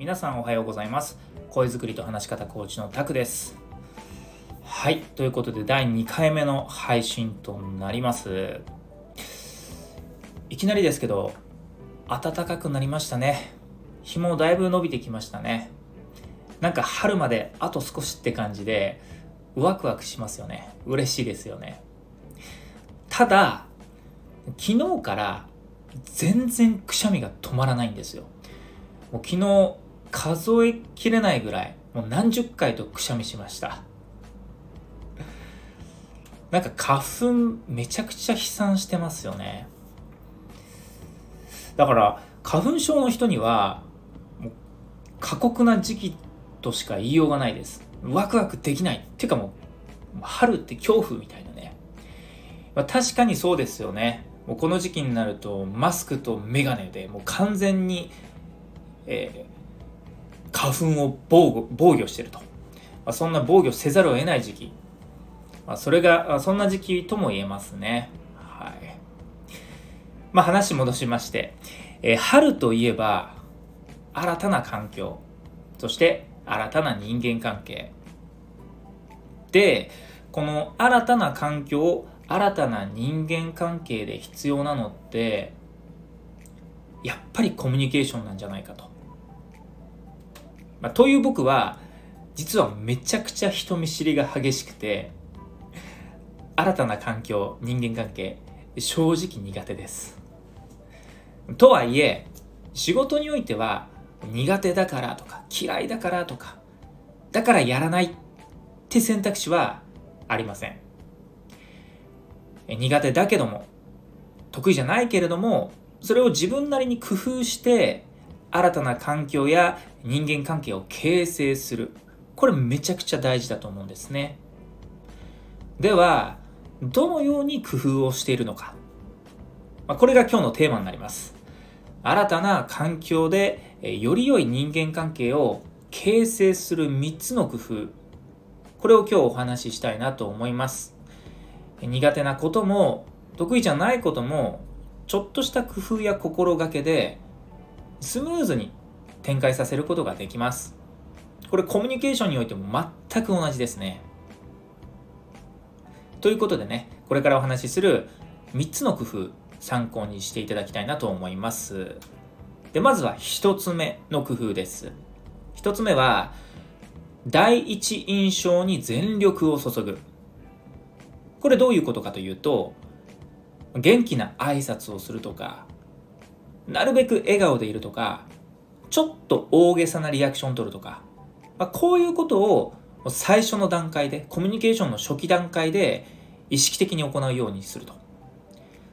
皆さんおはようございます。声作りと話し方コーチのタクです。はいということで第2回目の配信となります。いきなりですけど暖かくなりましたね。日もだいぶ伸びてきましたね。なんか春まであと少しって感じでワクワクしますよね。嬉しいですよね。ただ昨日から全然くしゃみが止まらないんですよ。もう昨日数えきれないぐらいもう何十回とくしゃみしました。なんか花粉めちゃくちゃ飛散してますよね。だから花粉症の人には過酷な時期としか言いようがないです。ワクワクできない。っていうかもう春って恐怖みたいなね、まあ、確かにそうですよね。もうこの時期になるとマスクとメガネでもう完全に、えー、花粉を防御防御してると、まあ、そんな防御せざるを得ない時期、まあ、それがそんな時期とも言えますね。はい。まあ話戻しまして、えー、春といえば新たな環境。そして新たな人間関係。でこの新たな環境新たな人間関係で必要なのってやっぱりコミュニケーションなんじゃないかと。まあ、という僕は実はめちゃくちゃ人見知りが激しくて新たな環境人間関係正直苦手です。とはいえ仕事においては苦手だからとか嫌いだからとかだからやらないって選択肢はありません。苦手だけども得意じゃないけれどもそれを自分なりに工夫して新たな環境や人間関係を形成する。これめちゃくちゃ大事だと思うんですね。ではどのように工夫をしているのか、まあ、これが今日のテーマになります。新たな環境でより良い人間関係を形成する3つの工夫。これを今日お話ししたいなと思います。苦手なことも得意じゃないこともちょっとした工夫や心がけでスムーズに展開させることができます。これコミュニケーションにおいても全く同じですね。ということでねこれからお話しする3つの工夫参考にしていただきたいなと思います。でまずは1つ目の工夫です。1つ目は第一印象に全力を注ぐ。これどういうことかというと元気な挨拶をするとかなるべく笑顔でいるとかちょっと大げさなリアクションを取るとか、まあ、こういうことを最初の段階でコミュニケーションの初期段階で意識的に行うようにすると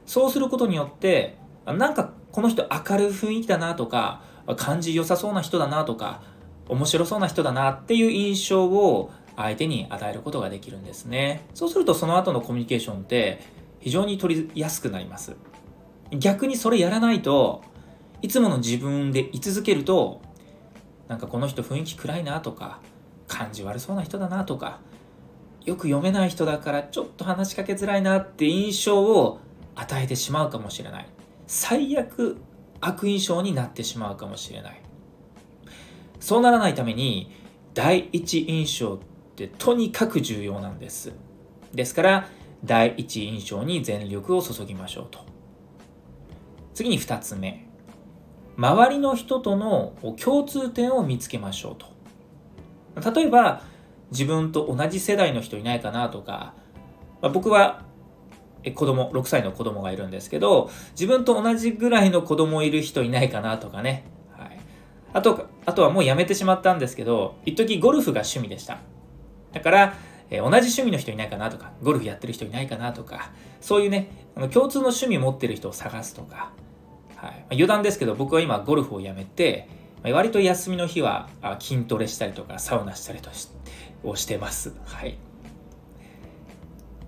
そうすることによってなんかこの人明るい雰囲気だなとか感じ良さそうな人だなとか面白そうな人だなっていう印象を相手に与えることができるんですね。そうするとその後のコミュニケーションって非常に取りやすくなります。逆にそれやらないといつもの自分で居続けるとなんかこの人雰囲気暗いなとか感じ悪そうな人だなとかよく読めない人だからちょっと話しかけづらいなって印象を与えてしまうかもしれない最悪悪印象になってしまうかもしれないそうならないために第一印象ってとにかく重要なんです。ですから、第一印象に全力を注ぎましょうと。次に2つ目。周りの人との共通点を見つけましょうと。例えば、自分と同じ世代の人いないかなとか、まあ、僕は子供、6歳の子供がいるんですけど、自分と同じぐらいの子供いる人いないかなとかね。はい。あと、あとはもうやめてしまったんですけど、一時ゴルフが趣味でした。だから、え、同じ趣味の人いないかなとか、ゴルフやってる人いないかなとか、そういうね、あの共通の趣味持ってる人を探すとか、はいまあ、余談ですけど、僕は今ゴルフをやめて、まあ、割と休みの日は筋トレしたりとか、サウナしたりとしをしてます。はい。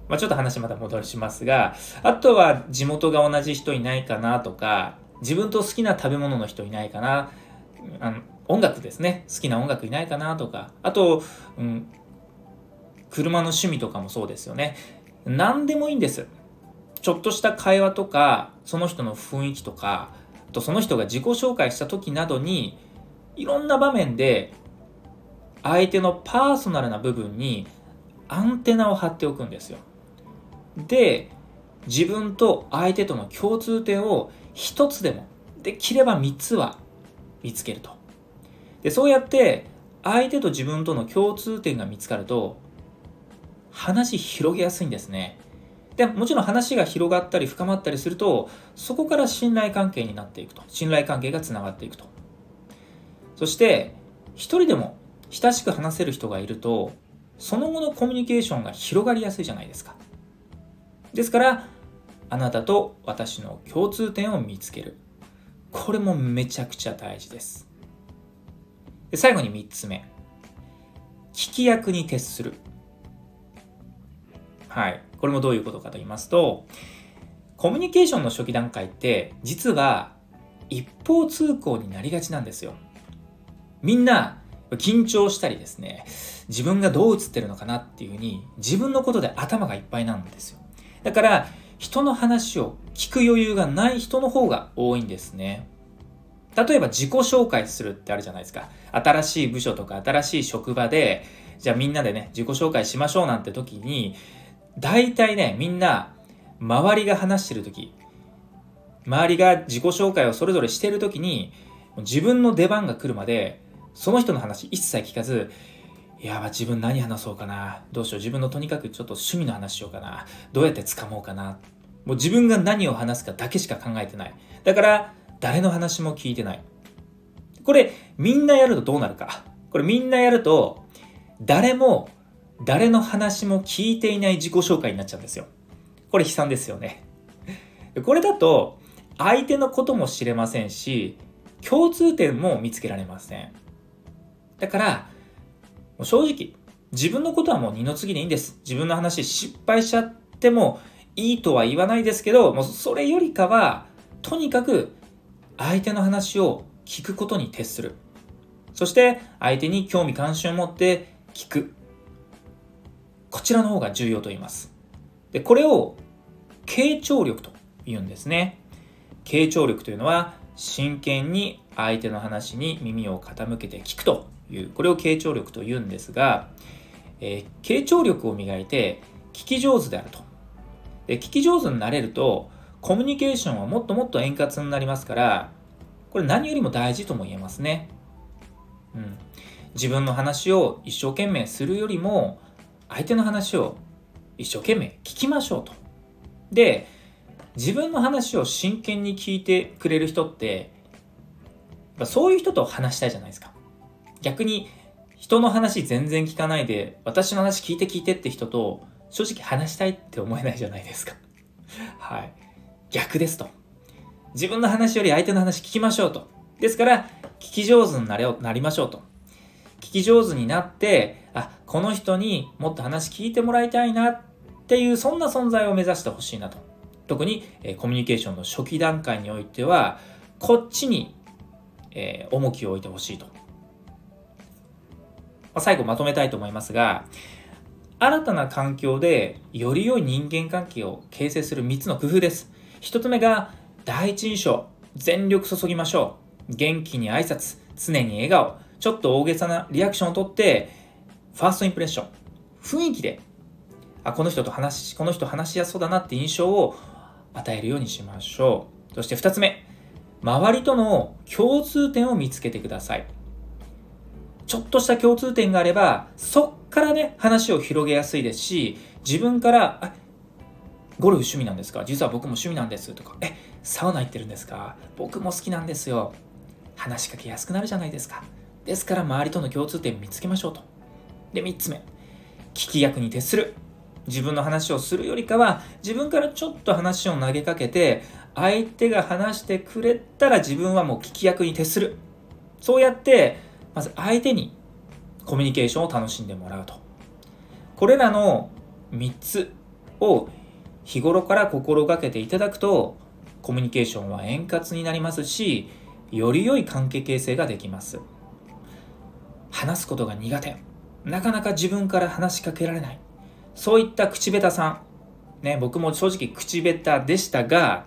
まあ、ちょっと話また戻しますが、あとは地元が同じ人いないかなとか、自分と好きな食べ物の人いないかな、あの音楽ですね。好きな音楽いないかなとか、あと、うん、車の趣味とかもそうですよね。何でもいいんです。ちょっとした会話とか、その人の雰囲気とか、とその人が自己紹介した時などに、いろんな場面で相手のパーソナルな部分にアンテナを張っておくんですよ。で、自分と相手との共通点を一つでも、できれば三つは見つけると。で、そうやって相手と自分との共通点が見つかると、話広げやすいんですね。でもちろん話が広がったり深まったりすると、そこから信頼関係になっていくと。信頼関係がつながっていくと。そして、一人でも親しく話せる人がいると、その後のコミュニケーションが広がりやすいじゃないですか。ですから、あなたと私の共通点を見つける。これもめちゃくちゃ大事です。で最後に3つ目。聞き役に徹する。はい。これもどういうことかと言いますと、コミュニケーションの初期段階って実は一方通行になりがちなんですよ。みんな緊張したりですね、自分がどう映ってるのかなっていうふうに自分のことで頭がいっぱいなんですよ。だから人の話を聞く余裕がない人の方が多いんですね。例えば自己紹介するってあるじゃないですか。新しい部署とか新しい職場で、じゃあみんなでね、自己紹介しましょうなんて時に、大体ね、みんな、周りが話してる時、周りが自己紹介をそれぞれしてる時に、自分の出番が来るまで、その人の話一切聞かず、いや、自分何話そうかな。どうしよう。自分のとにかくちょっと趣味の話しようかな。どうやって掴もうかな。もう自分が何を話すかだけしか考えてない。だから、誰の話も聞いてない。これ、みんなやるとどうなるか。これみんなやると、誰も、誰の話も聞いていない自己紹介になっちゃうんですよ。これ悲惨ですよね。これだと、相手のことも知れませんし、共通点も見つけられません。だから、正直、自分のことはもう二の次でいいんです。自分の話失敗しちゃってもいいとは言わないですけど、もうそれよりかは、とにかく相手の話を聞くことに徹する。そして相手に興味関心を持って聞く。こちらの方が重要と言います。で、これを傾聴力と言うんですね。傾聴力というのは真剣に相手の話に耳を傾けて聞くという、これを傾聴力と言うんですが、えー、傾聴力を磨いて聞き上手であると。で聞き上手になれると、コミュニケーションはもっともっと円滑になりますから、これ何よりも大事とも言えますね。うん。自分の話を一生懸命するよりも、相手の話を一生懸命聞きましょうと。で、自分の話を真剣に聞いてくれる人って、そういう人と話したいじゃないですか。逆に、人の話全然聞かないで、私の話聞いて聞いてって人と、正直話したいって思えないじゃないですか。はい。逆ですと。自分の話より相手の話聞きましょうと。ですから、聞き上手になれなりましょうと。聞き上手になって、あ、この人にもっと話聞いてもらいたいなっていう、そんな存在を目指してほしいなと。特に、えコミュニケーションの初期段階においては、こっちに、えー、重きを置いてほしいと。まあ、最後まとめたいと思いますが、新たな環境でより良い人間関係を形成する3つの工夫です。1つ目が第一印象、全力注ぎましょう。元気に挨拶、常に笑顔、ちょっと大げさなリアクションをとって、ファーストインプレッション、雰囲気で、あ、この人と話し、この人話しやすそうだなって印象を与えるようにしましょう。そして2つ目、周りとの共通点を見つけてください。ちょっとした共通点があれば、そっからね、話を広げやすいですし、自分から、あ、ゴルフ趣味なんですか？実は僕も趣味なんですとか、え、サウナ行ってるんですか？僕も好きなんですよ。話しかけやすくなるじゃないですか。ですから周りとの共通点見つけましょうと。で、3つ目。聞き役に徹する。自分の話をするよりかは、自分からちょっと話を投げかけて、相手が話してくれたら自分はもう聞き役に徹する。そうやって、まず相手にコミュニケーションを楽しんでもらうと。これらの3つを日頃から心がけていただくと、コミュニケーションは円滑になりますし、より良い関係形成ができます。話すことが苦手。なかなか自分から話しかけられない。そういった口下手さん。ね、僕も正直口下手でしたが、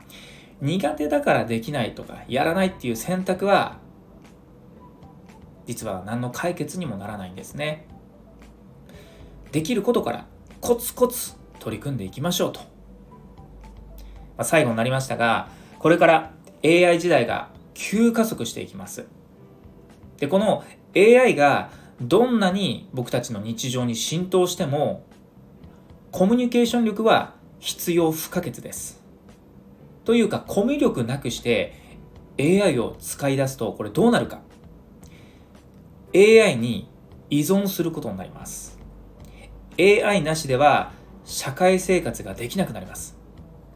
苦手だからできないとか、やらないっていう選択は、実は何の解決にもならないんですねできることからコツコツ取り組んでいきましょうと、まあ、最後になりましたがこれから AI 時代が急加速していきますでこの AI がどんなに僕たちの日常に浸透してもコミュニケーション力は必要不可欠です。というかコミュ力なくして AI を使い出すとこれどうなるか。AI に依存することになります。AI なしでは社会生活ができなくなります。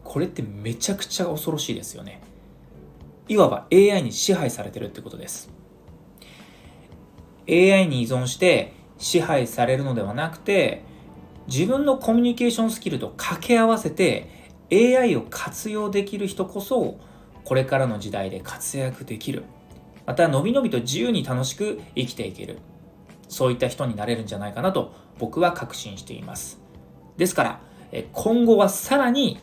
これってめちゃくちゃ恐ろしいですよね。いわば AI に支配されてるってことです。AI に依存して支配されるのではなくて自分のコミュニケーションスキルと掛け合わせて AI を活用できる人こそこれからの時代で活躍できる。またのびのびと自由に楽しく生きていける。そういった人になれるんじゃないかなと僕は確信しています。ですから今後はさらに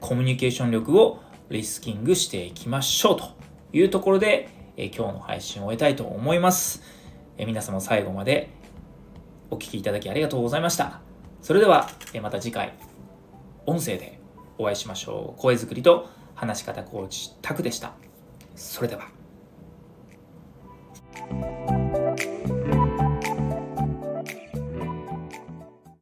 コミュニケーション力をリスキングしていきましょうというところで今日の配信を終えたいと思います。え皆様最後までお聴きいただきありがとうございました。それではえまた次回音声でお会いしましょう。声作りと話し方コーチタクでした。それでは。